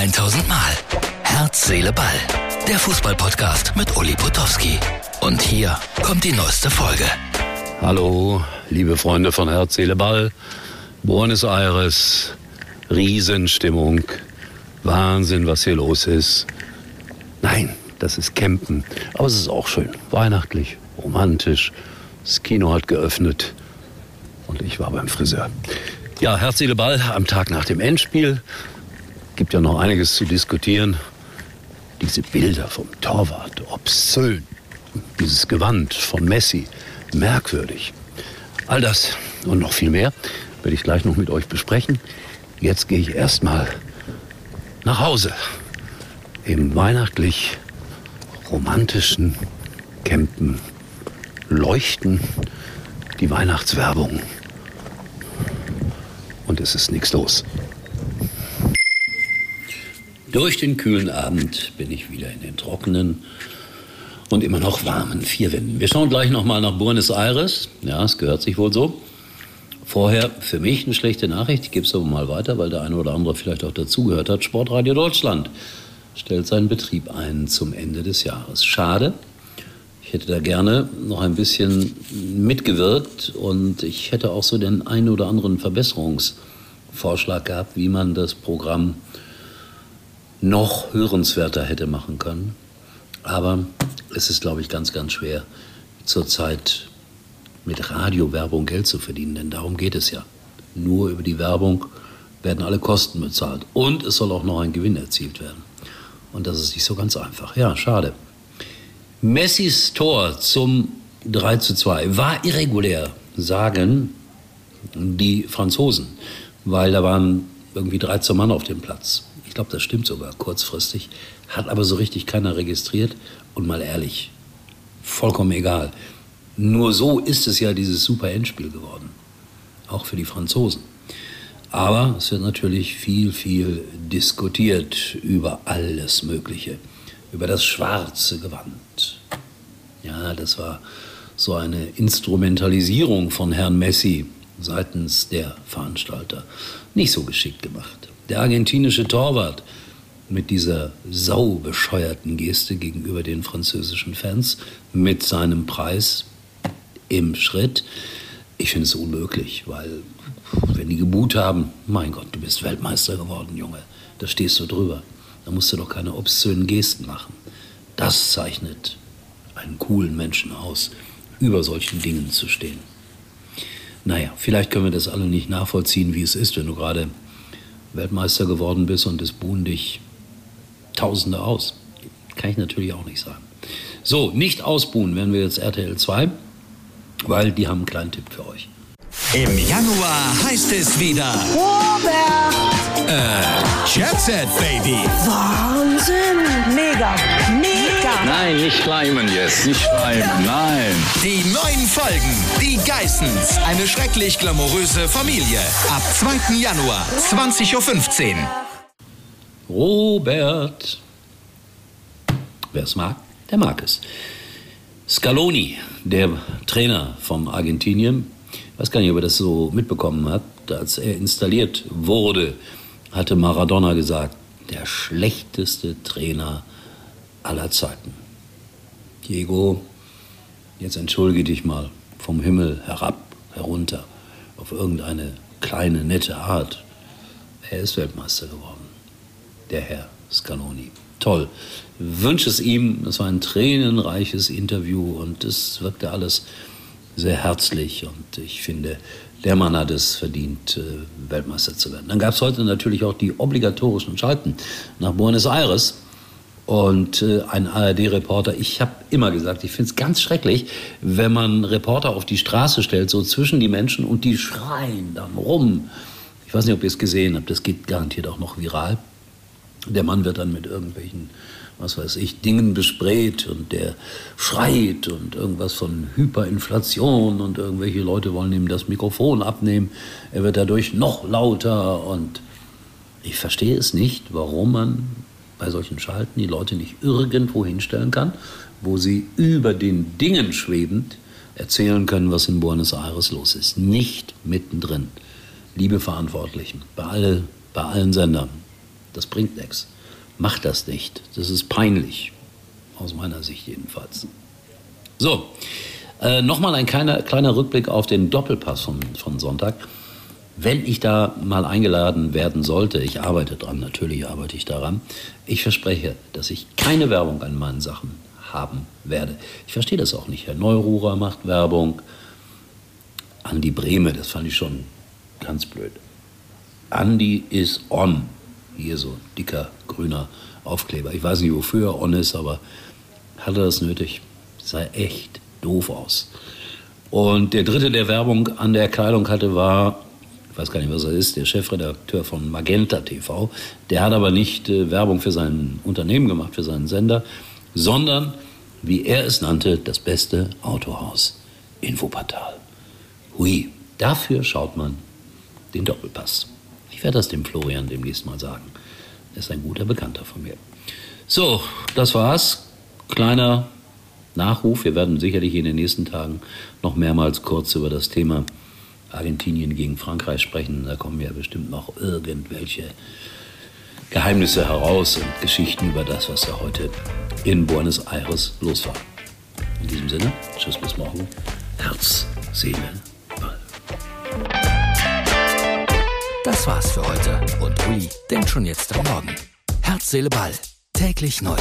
1000 Mal. Herz, Seele, Ball. Der Fußballpodcast mit Uli Potowski. Und hier kommt die neueste Folge. Hallo, liebe Freunde von Herz, Seele, Ball. Buenos Aires, Riesenstimmung. Wahnsinn, was hier los ist. Nein, das ist Campen. Aber es ist auch schön. Weihnachtlich, romantisch. Das Kino hat geöffnet. Und ich war beim Friseur. Ja, Herz, Seele, Ball am Tag nach dem Endspiel. Gibt ja noch einiges zu diskutieren. Diese Bilder vom Torwart, obszön. Dieses Gewand von Messi, merkwürdig. All das und noch viel mehr werde ich gleich noch mit euch besprechen. Jetzt gehe ich erstmal nach Hause. Im weihnachtlich romantischen Campen leuchten die Weihnachtswerbung. Und es ist nichts los. Durch den kühlen Abend bin ich wieder in den trockenen und immer noch warmen vier Wänden. Wir schauen gleich nochmal nach Buenos Aires. Ja, es gehört sich wohl so. Vorher für mich eine schlechte Nachricht, ich gebe es aber mal weiter, weil der eine oder andere vielleicht auch dazugehört hat. Sportradio Deutschland stellt seinen Betrieb ein zum Ende des Jahres. Schade. Ich hätte da gerne noch ein bisschen mitgewirkt und ich hätte auch so den einen oder anderen Verbesserungsvorschlag gehabt, wie man das Programm noch hörenswerter hätte machen können. Aber es ist, glaube ich, ganz, ganz schwer, zurzeit mit Radiowerbung Geld zu verdienen, denn darum geht es ja. Nur über die Werbung werden alle Kosten bezahlt und es soll auch noch ein Gewinn erzielt werden. Und das ist nicht so ganz einfach. Ja, schade. Messis Tor zum 3 zu 2 war irregulär, sagen die Franzosen, weil da waren irgendwie 13 Mann auf dem Platz. Ich glaube, das stimmt sogar kurzfristig. Hat aber so richtig keiner registriert. Und mal ehrlich, vollkommen egal. Nur so ist es ja dieses super Endspiel geworden. Auch für die Franzosen. Aber es wird natürlich viel, viel diskutiert über alles Mögliche. Über das schwarze Gewand. Ja, das war so eine Instrumentalisierung von Herrn Messi seitens der Veranstalter. Nicht so geschickt gemacht. Der argentinische Torwart mit dieser saubescheuerten Geste gegenüber den französischen Fans mit seinem Preis im Schritt. Ich finde es unmöglich, weil wenn die geboot haben, mein Gott, du bist Weltmeister geworden, Junge, da stehst du drüber. Da musst du doch keine obszönen Gesten machen. Das zeichnet einen coolen Menschen aus, über solchen Dingen zu stehen. Naja, vielleicht können wir das alle nicht nachvollziehen, wie es ist, wenn du gerade Weltmeister geworden bist und es buhen dich Tausende aus. Kann ich natürlich auch nicht sagen. So, nicht ausbuhen, wenn wir jetzt RTL 2, weil die haben einen kleinen Tipp für euch. Im Januar heißt es wieder Robert! Äh, Jet Set, Baby. Wahnsinn! Nein, nicht schleimen jetzt, nicht schleimen, nein. Die neuen Folgen, die Geissens, eine schrecklich glamouröse Familie. Ab 2. Januar, 20.15 Uhr. Robert. Wer es mag, der mag es. Scaloni, der Trainer von Argentinien, ich weiß gar nicht, ob er das so mitbekommen hat, als er installiert wurde, hatte Maradona gesagt, der schlechteste Trainer aller Zeiten. Diego, jetzt entschuldige dich mal vom Himmel herab, herunter, auf irgendeine kleine, nette Art. Er ist Weltmeister geworden der Herr Scaloni. Toll. Wünsche es ihm. Es war ein tränenreiches Interview und es wirkte alles sehr herzlich und ich finde, der Mann hat es verdient, äh, Weltmeister zu werden. Dann gab es heute natürlich auch die obligatorischen Schalten nach Buenos Aires und äh, ein ARD-Reporter. Ich habe immer gesagt, ich finde es ganz schrecklich, wenn man Reporter auf die Straße stellt, so zwischen die Menschen und die schreien dann rum. Ich weiß nicht, ob ihr es gesehen habt, das geht garantiert auch noch viral. Der Mann wird dann mit irgendwelchen, was weiß ich, Dingen besprayt und der schreit und irgendwas von Hyperinflation und irgendwelche Leute wollen ihm das Mikrofon abnehmen. Er wird dadurch noch lauter und ich verstehe es nicht, warum man bei solchen Schalten die Leute nicht irgendwo hinstellen kann, wo sie über den Dingen schwebend erzählen können, was in Buenos Aires los ist. Nicht mittendrin. Liebe Verantwortlichen, bei, alle, bei allen Sendern, Das bringt nichts. Macht das nicht. Das ist peinlich. Aus meiner Sicht jedenfalls. So, äh, nochmal ein kleiner, kleiner Rückblick auf den Doppelpass von, von Sonntag. Wenn ich da mal eingeladen werden sollte, ich arbeite dran, natürlich arbeite ich daran, ich verspreche, dass ich keine Werbung an meinen Sachen haben werde. Ich verstehe das auch nicht. Herr Neururer macht Werbung. Andi Brehme, das fand ich schon ganz blöd. Andi ist on. Hier so dicker grüner Aufkleber. Ich weiß nicht, wofür er on ist, aber hat er das nötig? Sah echt doof aus. Und der dritte, der Werbung an der Kleidung hatte, war, ich weiß gar nicht, was er ist, der Chefredakteur von Magenta TV. Der hat aber nicht äh, Werbung für sein Unternehmen gemacht, für seinen Sender, sondern, wie er es nannte, das beste Autohaus in Wuppertal. Hui, dafür schaut man den Doppelpass. Ich werde das dem Florian demnächst mal sagen. Er ist ein guter Bekannter von mir. So, das war's. Kleiner Nachruf. Wir werden sicherlich in den nächsten Tagen noch mehrmals kurz über das Thema Argentinien gegen Frankreich sprechen. Da kommen ja bestimmt noch irgendwelche Geheimnisse heraus und Geschichten über das, was da heute in Buenos Aires los war. In diesem Sinne, tschüss bis morgen. Herz, Seele, Ball. Das war's für heute und Uli denkt schon jetzt am Morgen. Herz, Seele, Ball. Täglich neu.